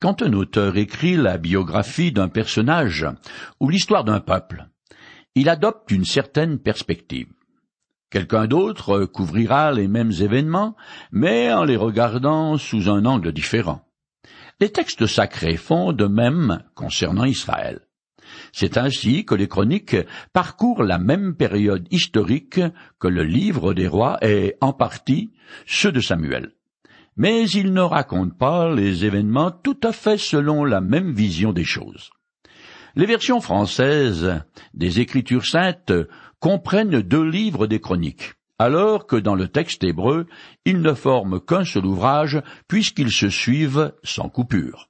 Quand un auteur écrit la biographie d'un personnage ou l'histoire d'un peuple, il adopte une certaine perspective. Quelqu'un d'autre couvrira les mêmes événements, mais en les regardant sous un angle différent. Les textes sacrés font de même concernant Israël. C'est ainsi que les chroniques parcourent la même période historique que le livre des rois et, en partie, ceux de Samuel mais il ne raconte pas les événements tout à fait selon la même vision des choses. Les versions françaises des Écritures saintes comprennent deux livres des chroniques, alors que dans le texte hébreu, ils ne forment qu'un seul ouvrage puisqu'ils se suivent sans coupure.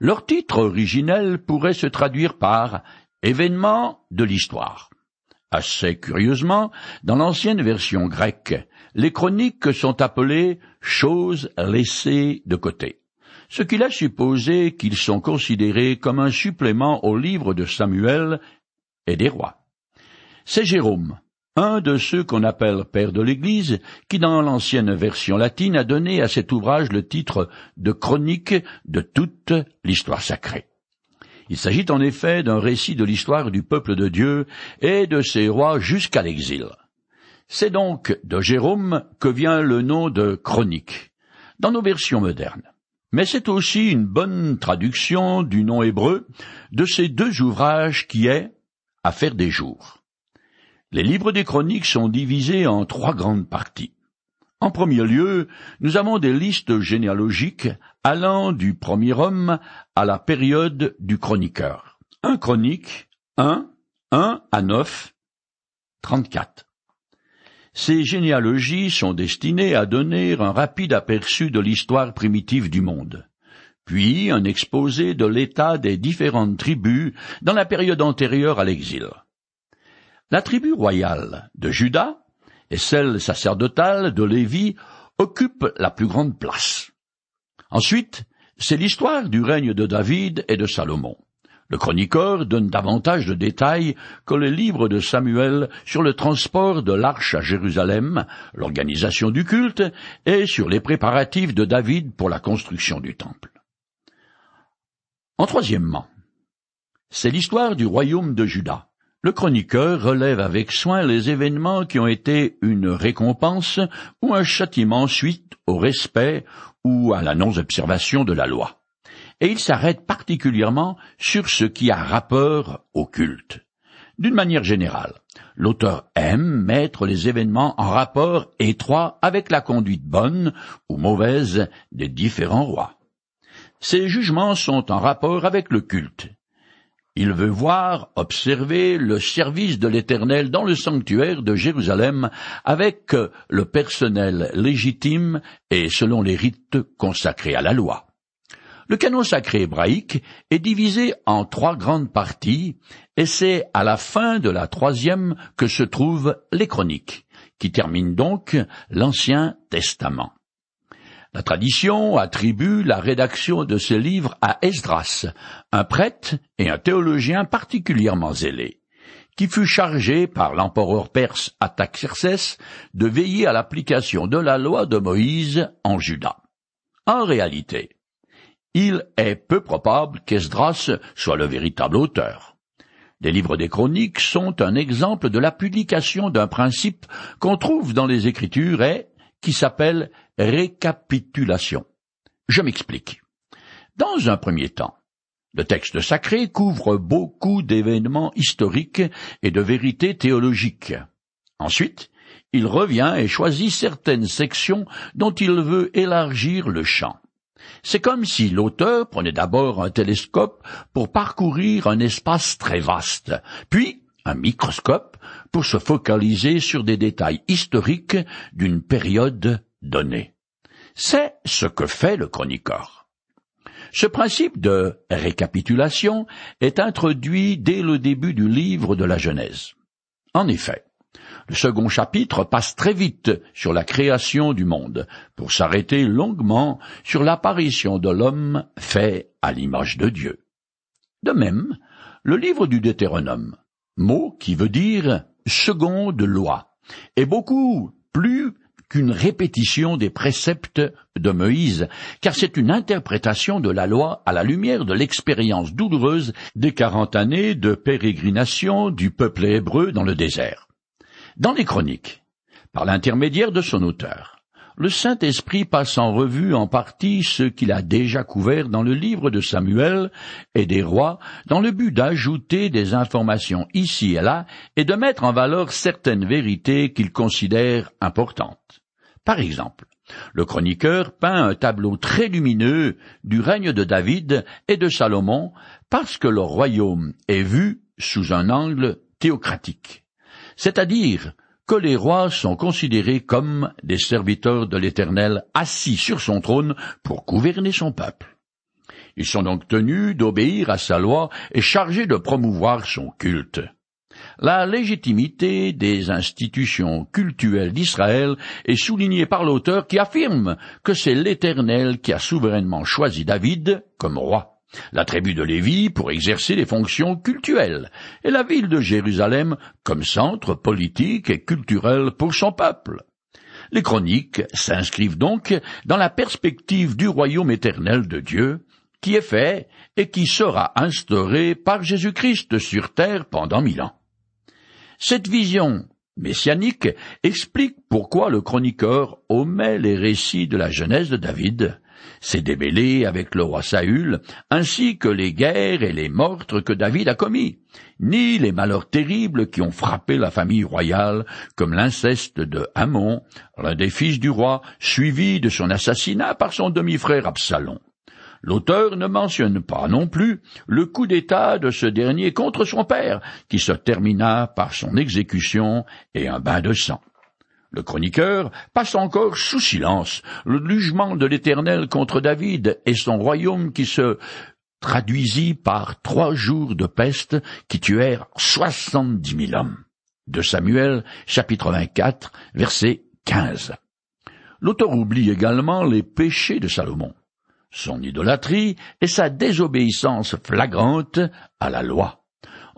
Leur titre originel pourrait se traduire par Événements de l'histoire. Assez curieusement, dans l'ancienne version grecque, les chroniques sont appelées choses laissées de côté, ce qui laisse supposer qu'ils sont considérés comme un supplément au livre de Samuel et des rois. C'est Jérôme, un de ceux qu'on appelle père de l'Église, qui dans l'ancienne version latine a donné à cet ouvrage le titre de chronique de toute l'histoire sacrée. Il s'agit en effet d'un récit de l'histoire du peuple de Dieu et de ses rois jusqu'à l'exil. C'est donc de Jérôme que vient le nom de chronique, dans nos versions modernes. Mais c'est aussi une bonne traduction du nom hébreu de ces deux ouvrages qui est Affaire des jours. Les livres des chroniques sont divisés en trois grandes parties. En premier lieu, nous avons des listes généalogiques allant du premier homme à la période du chroniqueur. Un chronique, un, un à neuf, trente-quatre. Ces généalogies sont destinées à donner un rapide aperçu de l'histoire primitive du monde, puis un exposé de l'état des différentes tribus dans la période antérieure à l'exil. La tribu royale de Juda et celle sacerdotale de Lévi occupent la plus grande place. Ensuite, c'est l'histoire du règne de David et de Salomon. Le chroniqueur donne davantage de détails que le livre de Samuel sur le transport de l'arche à Jérusalem, l'organisation du culte et sur les préparatifs de David pour la construction du temple. En troisièmement, c'est l'histoire du royaume de Juda. Le chroniqueur relève avec soin les événements qui ont été une récompense ou un châtiment suite au respect ou à la non-observation de la loi et il s'arrête particulièrement sur ce qui a rapport au culte. D'une manière générale, l'auteur aime mettre les événements en rapport étroit avec la conduite bonne ou mauvaise des différents rois. Ses jugements sont en rapport avec le culte. Il veut voir, observer le service de l'Éternel dans le sanctuaire de Jérusalem avec le personnel légitime et selon les rites consacrés à la loi. Le canon sacré hébraïque est divisé en trois grandes parties, et c'est à la fin de la troisième que se trouvent les chroniques, qui terminent donc l'Ancien Testament. La tradition attribue la rédaction de ce livre à Esdras, un prêtre et un théologien particulièrement zélé, qui fut chargé par l'empereur perse Ataxerxès de veiller à l'application de la loi de Moïse en Juda. En réalité, il est peu probable qu'Esdras soit le véritable auteur. Les livres des chroniques sont un exemple de l'application d'un principe qu'on trouve dans les Écritures et qui s'appelle récapitulation. Je m'explique. Dans un premier temps, le texte sacré couvre beaucoup d'événements historiques et de vérités théologiques. Ensuite, il revient et choisit certaines sections dont il veut élargir le champ. C'est comme si l'auteur prenait d'abord un télescope pour parcourir un espace très vaste, puis un microscope pour se focaliser sur des détails historiques d'une période donnée. C'est ce que fait le chroniqueur. Ce principe de récapitulation est introduit dès le début du livre de la Genèse. En effet, le second chapitre passe très vite sur la création du monde, pour s'arrêter longuement sur l'apparition de l'homme fait à l'image de Dieu. De même, le livre du Deutéronome, mot qui veut dire seconde loi, est beaucoup plus qu'une répétition des préceptes de Moïse, car c'est une interprétation de la loi à la lumière de l'expérience douloureuse des quarante années de pérégrination du peuple hébreu dans le désert. Dans les chroniques, par l'intermédiaire de son auteur, le Saint-Esprit passe en revue en partie ce qu'il a déjà couvert dans le livre de Samuel et des rois, dans le but d'ajouter des informations ici et là et de mettre en valeur certaines vérités qu'il considère importantes. Par exemple, le chroniqueur peint un tableau très lumineux du règne de David et de Salomon parce que leur royaume est vu sous un angle théocratique, c'est-à-dire que les rois sont considérés comme des serviteurs de l'Éternel assis sur son trône pour gouverner son peuple. Ils sont donc tenus d'obéir à sa loi et chargés de promouvoir son culte. La légitimité des institutions cultuelles d'Israël est soulignée par l'auteur qui affirme que c'est l'Éternel qui a souverainement choisi David comme roi la tribu de Lévi pour exercer les fonctions cultuelles, et la ville de Jérusalem comme centre politique et culturel pour son peuple. Les chroniques s'inscrivent donc dans la perspective du royaume éternel de Dieu, qui est fait et qui sera instauré par Jésus-Christ sur terre pendant mille ans. Cette vision messianique explique pourquoi le chroniqueur omet les récits de la jeunesse de David, s'est démêlé avec le roi Saül, ainsi que les guerres et les meurtres que David a commis, ni les malheurs terribles qui ont frappé la famille royale, comme l'inceste de Hamon, l'un des fils du roi, suivi de son assassinat par son demi-frère Absalom. L'auteur ne mentionne pas non plus le coup d'État de ce dernier contre son père, qui se termina par son exécution et un bain de sang. Le chroniqueur passe encore sous silence le jugement de l'Éternel contre David et son royaume qui se traduisit par trois jours de peste qui tuèrent soixante-dix mille hommes. De Samuel, chapitre 24, verset 15. L'auteur oublie également les péchés de Salomon, son idolâtrie et sa désobéissance flagrante à la loi.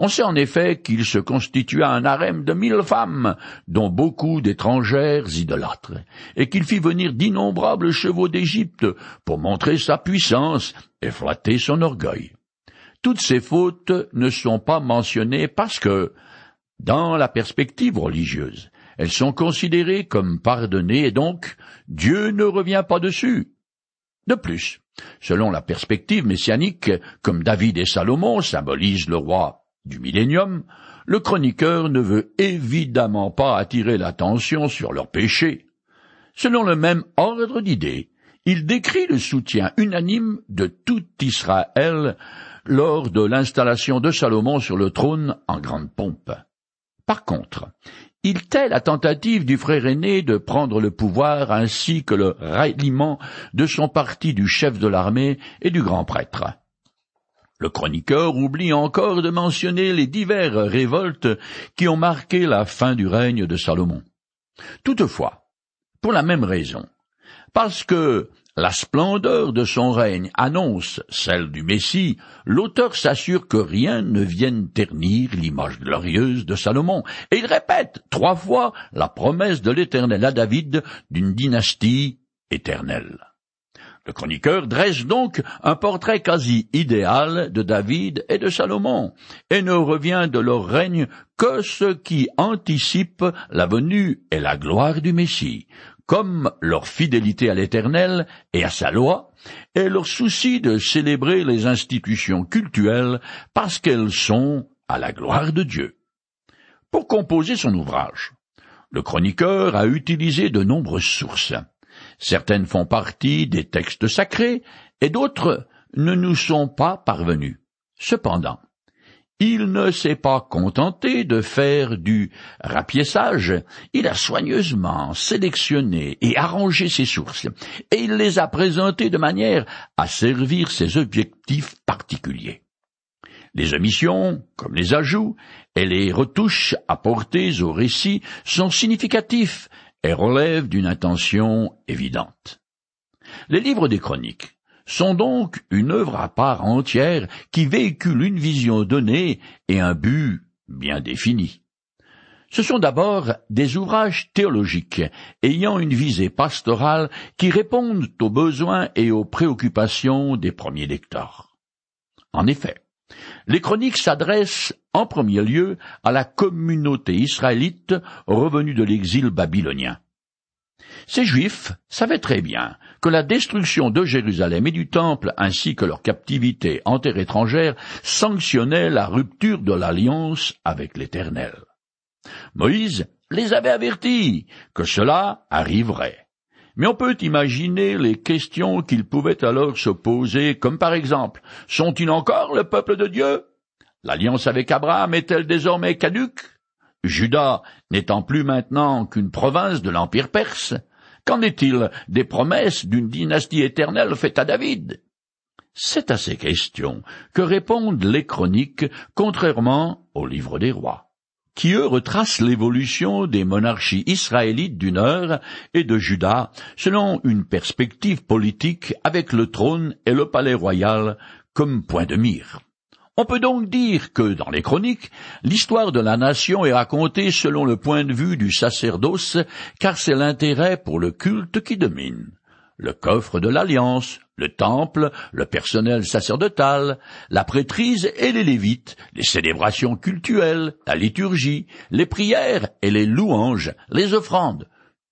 On sait en effet qu'il se constitua un harem de mille femmes, dont beaucoup d'étrangères idolâtres, et qu'il fit venir d'innombrables chevaux d'Égypte pour montrer sa puissance et flatter son orgueil. Toutes ces fautes ne sont pas mentionnées parce que, dans la perspective religieuse, elles sont considérées comme pardonnées et donc Dieu ne revient pas dessus. De plus, selon la perspective messianique, comme David et Salomon symbolisent le roi du millénium, le chroniqueur ne veut évidemment pas attirer l'attention sur leurs péchés. Selon le même ordre d'idées, il décrit le soutien unanime de tout Israël lors de l'installation de Salomon sur le trône en grande pompe. Par contre, il tait la tentative du frère aîné de prendre le pouvoir ainsi que le ralliement de son parti du chef de l'armée et du grand prêtre. Le chroniqueur oublie encore de mentionner les diverses révoltes qui ont marqué la fin du règne de Salomon. Toutefois, pour la même raison, parce que la splendeur de son règne annonce celle du Messie, l'auteur s'assure que rien ne vienne ternir l'image glorieuse de Salomon, et il répète trois fois la promesse de l'Éternel à David d'une dynastie éternelle. Le chroniqueur dresse donc un portrait quasi idéal de David et de Salomon, et ne revient de leur règne que ce qui anticipe la venue et la gloire du Messie, comme leur fidélité à l'Éternel et à sa loi, et leur souci de célébrer les institutions cultuelles parce qu'elles sont à la gloire de Dieu. Pour composer son ouvrage, le chroniqueur a utilisé de nombreuses sources. Certaines font partie des textes sacrés et d'autres ne nous sont pas parvenues. Cependant, il ne s'est pas contenté de faire du rapiessage, il a soigneusement sélectionné et arrangé ses sources, et il les a présentées de manière à servir ses objectifs particuliers. Les omissions, comme les ajouts, et les retouches apportées au récit sont significatifs relève d'une intention évidente. Les livres des chroniques sont donc une œuvre à part entière qui véhicule une vision donnée et un but bien défini. Ce sont d'abord des ouvrages théologiques ayant une visée pastorale qui répondent aux besoins et aux préoccupations des premiers lecteurs. En effet, les chroniques s'adressent en premier lieu à la communauté israélite revenue de l'exil babylonien. Ces Juifs savaient très bien que la destruction de Jérusalem et du Temple ainsi que leur captivité en terre étrangère sanctionnait la rupture de l'alliance avec l'Éternel. Moïse les avait avertis que cela arriverait. Mais on peut imaginer les questions qu'ils pouvaient alors se poser, comme par exemple Sont-ils encore le peuple de Dieu? L'alliance avec Abraham est-elle désormais caduque? Judas n'étant plus maintenant qu'une province de l'Empire perse Qu'en est-il des promesses d'une dynastie éternelle faite à David? C'est à ces questions que répondent les chroniques, contrairement au livre des rois qui eux retracent l'évolution des monarchies israélites du Nord et de Juda selon une perspective politique avec le trône et le palais royal comme point de mire. On peut donc dire que, dans les chroniques, l'histoire de la nation est racontée selon le point de vue du sacerdoce, car c'est l'intérêt pour le culte qui domine le coffre de l'Alliance, le temple, le personnel sacerdotal, la prêtrise et les lévites, les célébrations cultuelles, la liturgie, les prières et les louanges, les offrandes.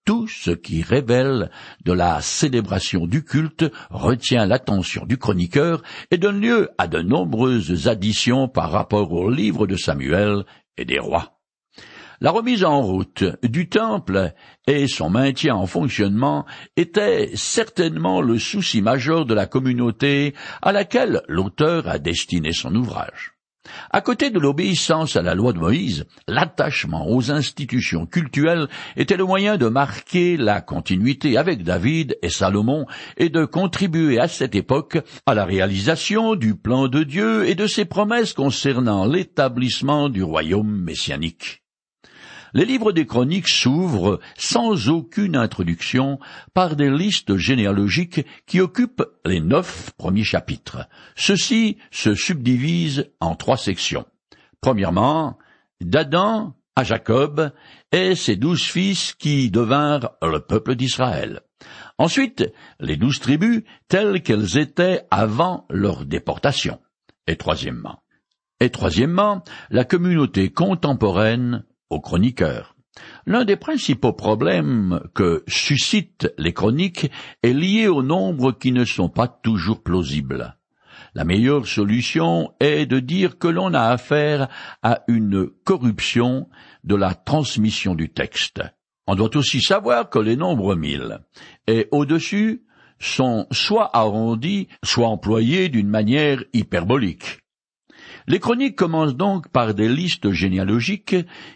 Tout ce qui révèle de la célébration du culte retient l'attention du chroniqueur et donne lieu à de nombreuses additions par rapport au livre de Samuel et des rois. La remise en route du temple et son maintien en fonctionnement étaient certainement le souci majeur de la communauté à laquelle l'auteur a destiné son ouvrage. À côté de l'obéissance à la loi de Moïse, l'attachement aux institutions cultuelles était le moyen de marquer la continuité avec David et Salomon et de contribuer à cette époque à la réalisation du plan de Dieu et de ses promesses concernant l'établissement du royaume messianique. Les livres des chroniques s'ouvrent sans aucune introduction par des listes généalogiques qui occupent les neuf premiers chapitres. Ceux-ci se subdivisent en trois sections. Premièrement, d'Adam à Jacob et ses douze fils qui devinrent le peuple d'Israël. Ensuite, les douze tribus telles qu'elles étaient avant leur déportation. Et troisièmement, et troisièmement, la communauté contemporaine aux chroniqueurs. L'un des principaux problèmes que suscitent les chroniques est lié au nombre qui ne sont pas toujours plausibles. La meilleure solution est de dire que l'on a affaire à une corruption de la transmission du texte. On doit aussi savoir que les nombres mille et au-dessus sont soit arrondis, soit employés d'une manière hyperbolique. Les chroniques commencent donc par des listes généalogiques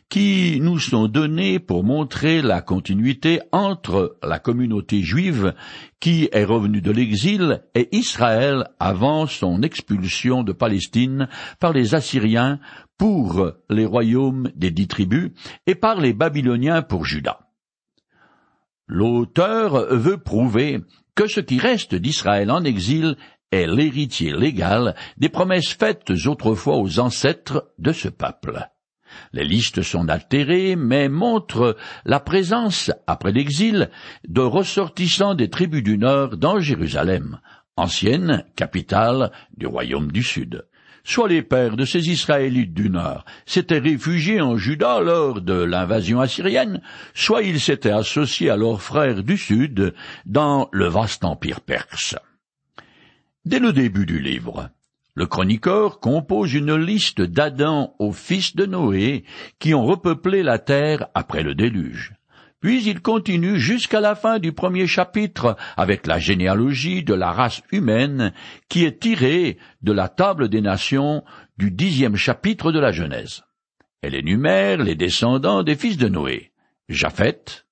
qui nous sont données pour montrer la continuité entre la communauté juive qui est revenue de l'exil et Israël avant son expulsion de Palestine par les Assyriens pour les royaumes des dix tribus et par les Babyloniens pour Juda. L'auteur veut prouver que ce qui reste d'Israël en exil est l'héritier légal des promesses faites autrefois aux ancêtres de ce peuple. Les listes sont altérées, mais montrent la présence, après l'exil, de ressortissants des tribus du Nord dans Jérusalem, ancienne capitale du royaume du Sud. Soit les pères de ces Israélites du Nord s'étaient réfugiés en Juda lors de l'invasion assyrienne, soit ils s'étaient associés à leurs frères du Sud dans le vaste empire perse. Dès le début du livre, le chroniqueur compose une liste d'Adam aux fils de Noé qui ont repeuplé la terre après le déluge. Puis il continue jusqu'à la fin du premier chapitre avec la généalogie de la race humaine qui est tirée de la table des nations du dixième chapitre de la Genèse. Elle énumère les descendants des fils de Noé. Japheth,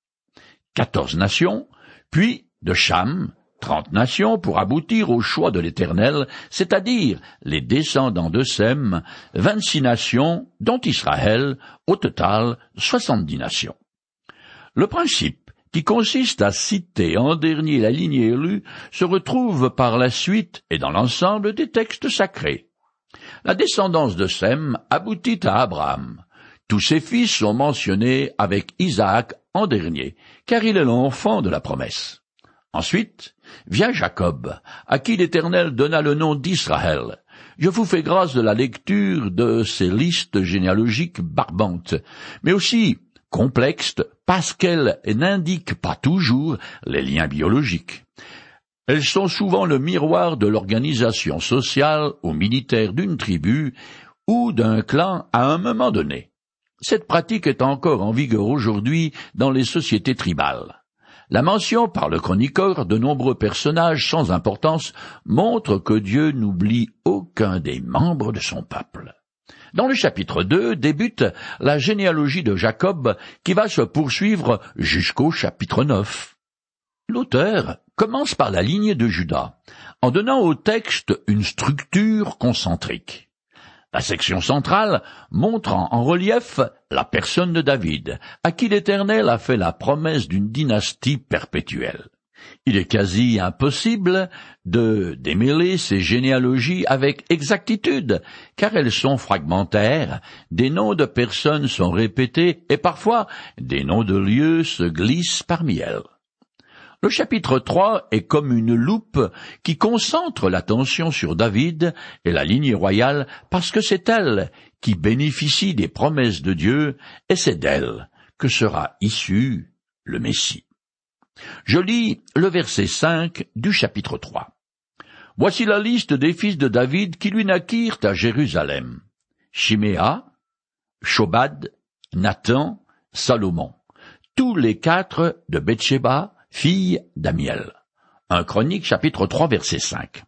quatorze nations, puis de Cham, trente nations pour aboutir au choix de l'Éternel, c'est-à-dire les descendants de Sem, vingt-six nations, dont Israël, au total soixante-dix nations. Le principe qui consiste à citer en dernier la lignée élue se retrouve par la suite et dans l'ensemble des textes sacrés. La descendance de Sem aboutit à Abraham. Tous ses fils sont mentionnés avec Isaac en dernier, car il est l'enfant de la promesse. Ensuite vient Jacob, à qui l'Éternel donna le nom d'Israël. Je vous fais grâce de la lecture de ces listes généalogiques barbantes, mais aussi complexes parce qu'elles n'indiquent pas toujours les liens biologiques. Elles sont souvent le miroir de l'organisation sociale ou militaire d'une tribu ou d'un clan à un moment donné. Cette pratique est encore en vigueur aujourd'hui dans les sociétés tribales. La mention par le chroniqueur de nombreux personnages sans importance montre que Dieu n'oublie aucun des membres de son peuple. Dans le chapitre 2 débute la généalogie de Jacob qui va se poursuivre jusqu'au chapitre 9. L'auteur commence par la ligne de Judas, en donnant au texte une structure concentrique. La section centrale montre en relief la personne de David, à qui l'Éternel a fait la promesse d'une dynastie perpétuelle. Il est quasi impossible de démêler ces généalogies avec exactitude, car elles sont fragmentaires, des noms de personnes sont répétés et parfois des noms de lieux se glissent parmi elles. Le chapitre 3 est comme une loupe qui concentre l'attention sur David et la lignée royale parce que c'est elle qui bénéficie des promesses de Dieu et c'est d'elle que sera issu le Messie. Je lis le verset 5 du chapitre 3. Voici la liste des fils de David qui lui naquirent à Jérusalem. Chiméa, Shobad, Nathan, Salomon. Tous les quatre de Bethsheba, fille d'Amiel. Un chronique chapitre 3 verset 5.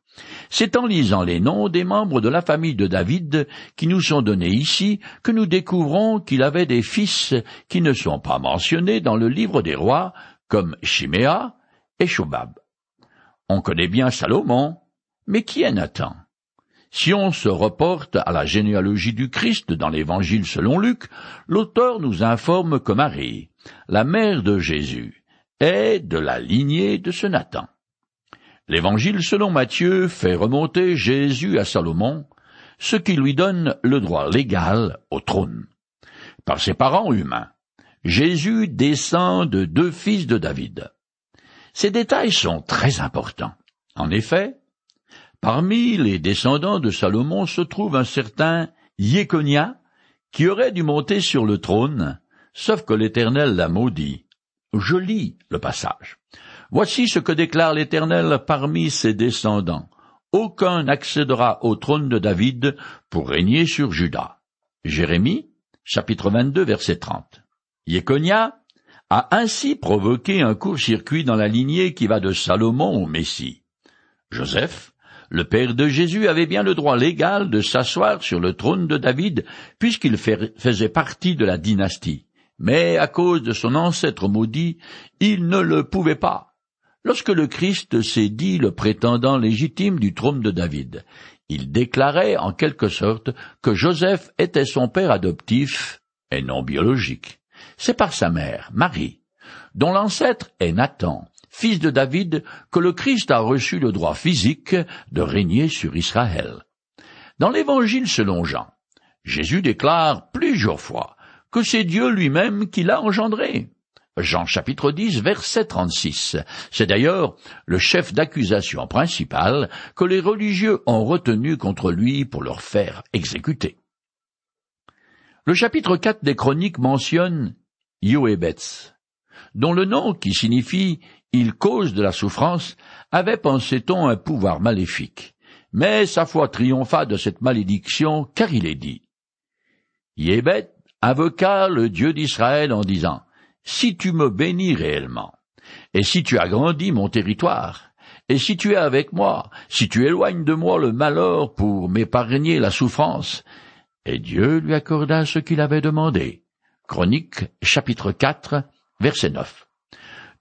C'est en lisant les noms des membres de la famille de David qui nous sont donnés ici que nous découvrons qu'il avait des fils qui ne sont pas mentionnés dans le livre des rois comme Chiméa et Shobab. On connaît bien Salomon, mais qui est Nathan? Si on se reporte à la généalogie du Christ dans l'Évangile selon Luc, l'auteur nous informe que Marie, la mère de Jésus, est de la lignée de ce Nathan. L'évangile selon Matthieu fait remonter Jésus à Salomon, ce qui lui donne le droit légal au trône. Par ses parents humains, Jésus descend de deux fils de David. Ces détails sont très importants. En effet, parmi les descendants de Salomon se trouve un certain Yéconia, qui aurait dû monter sur le trône, sauf que l'Éternel l'a maudit, je lis le passage. Voici ce que déclare l'Éternel parmi ses descendants. Aucun n'accédera au trône de David pour régner sur Juda. Jérémie, chapitre 22, verset 30. Yéconia a ainsi provoqué un court-circuit dans la lignée qui va de Salomon au Messie. Joseph, le père de Jésus, avait bien le droit légal de s'asseoir sur le trône de David, puisqu'il faisait partie de la dynastie mais à cause de son ancêtre maudit, il ne le pouvait pas. Lorsque le Christ s'est dit le prétendant légitime du trône de David, il déclarait en quelque sorte que Joseph était son père adoptif et non biologique. C'est par sa mère, Marie, dont l'ancêtre est Nathan, fils de David, que le Christ a reçu le droit physique de régner sur Israël. Dans l'Évangile selon Jean, Jésus déclare plusieurs fois que c'est Dieu lui-même qui l'a engendré. Jean chapitre 10 verset 36. C'est d'ailleurs le chef d'accusation principal que les religieux ont retenu contre lui pour leur faire exécuter. Le chapitre 4 des chroniques mentionne Yoébetz, dont le nom qui signifie il cause de la souffrance avait, pensait-on, un pouvoir maléfique. Mais sa foi triompha de cette malédiction car il est dit Yébet invoqua le Dieu d'Israël en disant, Si tu me bénis réellement, et si tu agrandis mon territoire, et si tu es avec moi, si tu éloignes de moi le malheur pour m'épargner la souffrance, et Dieu lui accorda ce qu'il avait demandé. Chronique chapitre 4 verset 9.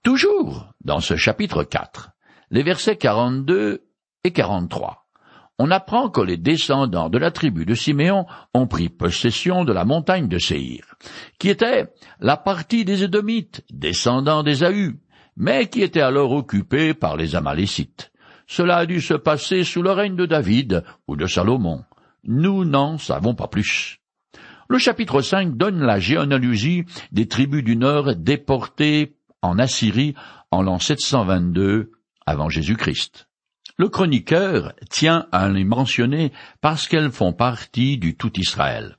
Toujours dans ce chapitre 4, les versets 42 et 43 on apprend que les descendants de la tribu de Siméon ont pris possession de la montagne de Séhir, qui était la partie des Édomites, descendants d'Ésaü, mais qui était alors occupée par les Amalécites. Cela a dû se passer sous le règne de David ou de Salomon. Nous n'en savons pas plus. Le chapitre 5 donne la généalogie des tribus du Nord déportées en Assyrie en l'an 722 avant Jésus-Christ. Le chroniqueur tient à les mentionner parce qu'elles font partie du tout Israël.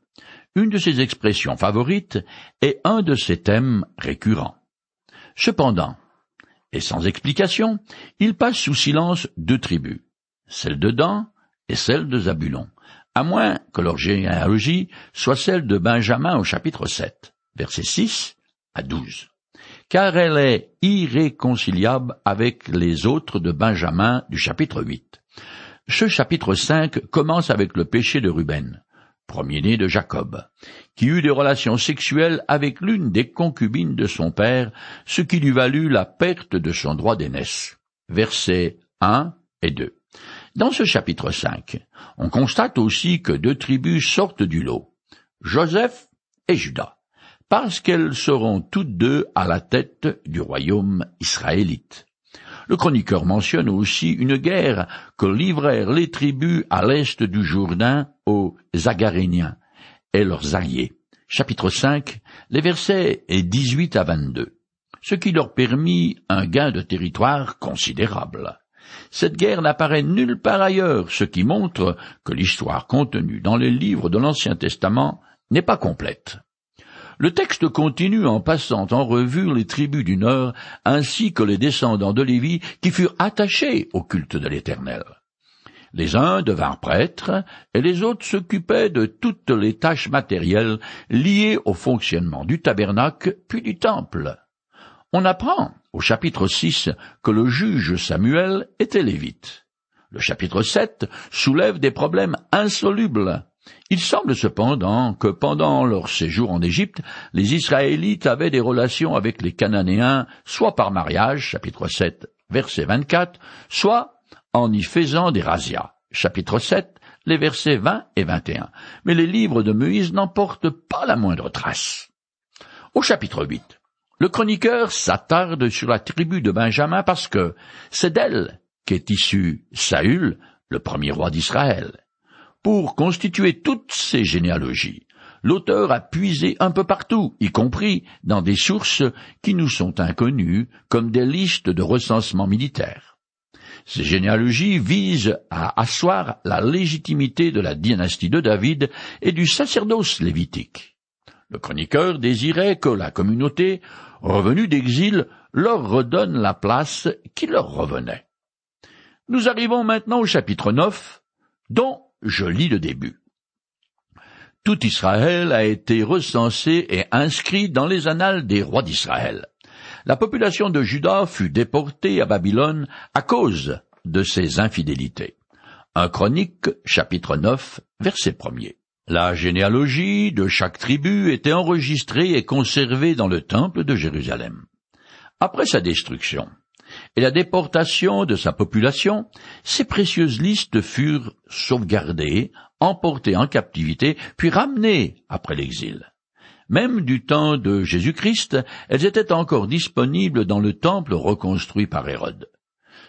Une de ses expressions favorites est un de ses thèmes récurrents. Cependant, et sans explication, il passe sous silence deux tribus, celle de Dan et celle de Zabulon, à moins que leur généalogie soit celle de Benjamin au chapitre 7, versets 6 à 12. Car elle est irréconciliable avec les autres de Benjamin du chapitre 8. Ce chapitre 5 commence avec le péché de Ruben, premier-né de Jacob, qui eut des relations sexuelles avec l'une des concubines de son père, ce qui lui valut la perte de son droit d'aînesse. Versets 1 et 2. Dans ce chapitre 5, on constate aussi que deux tribus sortent du lot, Joseph et Judas, parce qu'elles seront toutes deux à la tête du royaume israélite. Le chroniqueur mentionne aussi une guerre que livrèrent les tribus à l'est du Jourdain aux Agaréniens et leurs alliés. Chapitre 5, les versets 18 à 22, ce qui leur permit un gain de territoire considérable. Cette guerre n'apparaît nulle part ailleurs, ce qui montre que l'histoire contenue dans les livres de l'Ancien Testament n'est pas complète. Le texte continue en passant en revue les tribus du Nord ainsi que les descendants de Lévi qui furent attachés au culte de l'Éternel. Les uns devinrent prêtres et les autres s'occupaient de toutes les tâches matérielles liées au fonctionnement du tabernacle puis du temple. On apprend au chapitre 6 que le juge Samuel était lévite. Le chapitre 7 soulève des problèmes insolubles. Il semble cependant que pendant leur séjour en Égypte, les Israélites avaient des relations avec les Cananéens, soit par mariage, chapitre 7, verset 24, soit en y faisant des razzias, chapitre 7, les versets 20 et 21. Mais les livres de Moïse n'en portent pas la moindre trace. Au chapitre 8, le chroniqueur s'attarde sur la tribu de Benjamin parce que c'est d'elle qu'est issu Saül, le premier roi d'Israël. Pour constituer toutes ces généalogies, l'auteur a puisé un peu partout, y compris dans des sources qui nous sont inconnues, comme des listes de recensement militaire. Ces généalogies visent à asseoir la légitimité de la dynastie de David et du sacerdoce lévitique. Le chroniqueur désirait que la communauté revenus d'exil, leur redonne la place qui leur revenait. Nous arrivons maintenant au chapitre 9, dont je lis le début. Tout Israël a été recensé et inscrit dans les annales des rois d'Israël. La population de Juda fut déportée à Babylone à cause de ses infidélités. Un chronique, chapitre 9, verset 1 la généalogie de chaque tribu était enregistrée et conservée dans le temple de Jérusalem. Après sa destruction et la déportation de sa population, ces précieuses listes furent sauvegardées, emportées en captivité, puis ramenées après l'exil. Même du temps de Jésus-Christ, elles étaient encore disponibles dans le temple reconstruit par Hérode.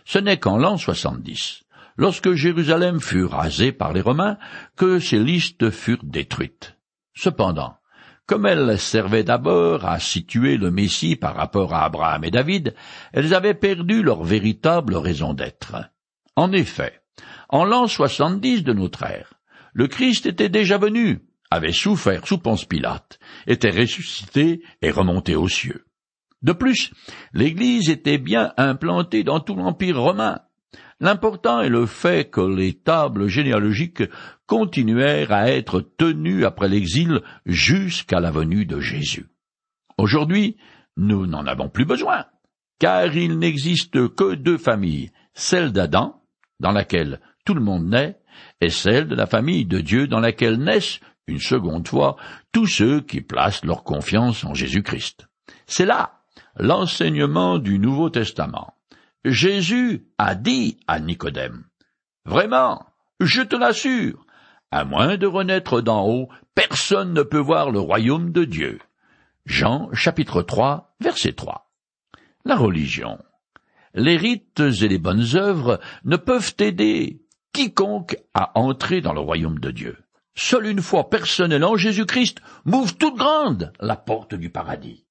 Ce n'est qu'en l'an 70 lorsque Jérusalem fut rasée par les Romains, que ces listes furent détruites. Cependant, comme elles servaient d'abord à situer le Messie par rapport à Abraham et David, elles avaient perdu leur véritable raison d'être. En effet, en l'an soixante-dix de notre ère, le Christ était déjà venu, avait souffert sous Ponce Pilate, était ressuscité et remonté aux cieux. De plus, l'Église était bien implantée dans tout l'Empire romain, L'important est le fait que les tables généalogiques continuèrent à être tenues après l'exil jusqu'à la venue de Jésus. Aujourd'hui, nous n'en avons plus besoin, car il n'existe que deux familles, celle d'Adam, dans laquelle tout le monde naît, et celle de la famille de Dieu dans laquelle naissent, une seconde fois, tous ceux qui placent leur confiance en Jésus-Christ. C'est là l'enseignement du Nouveau Testament. Jésus a dit à Nicodème, Vraiment, je te l'assure, à moins de renaître d'en haut, personne ne peut voir le royaume de Dieu. Jean chapitre 3 verset 3. La religion. Les rites et les bonnes œuvres ne peuvent aider quiconque à entrer dans le royaume de Dieu. Seule une foi personnelle en Jésus-Christ m'ouvre toute grande la porte du paradis.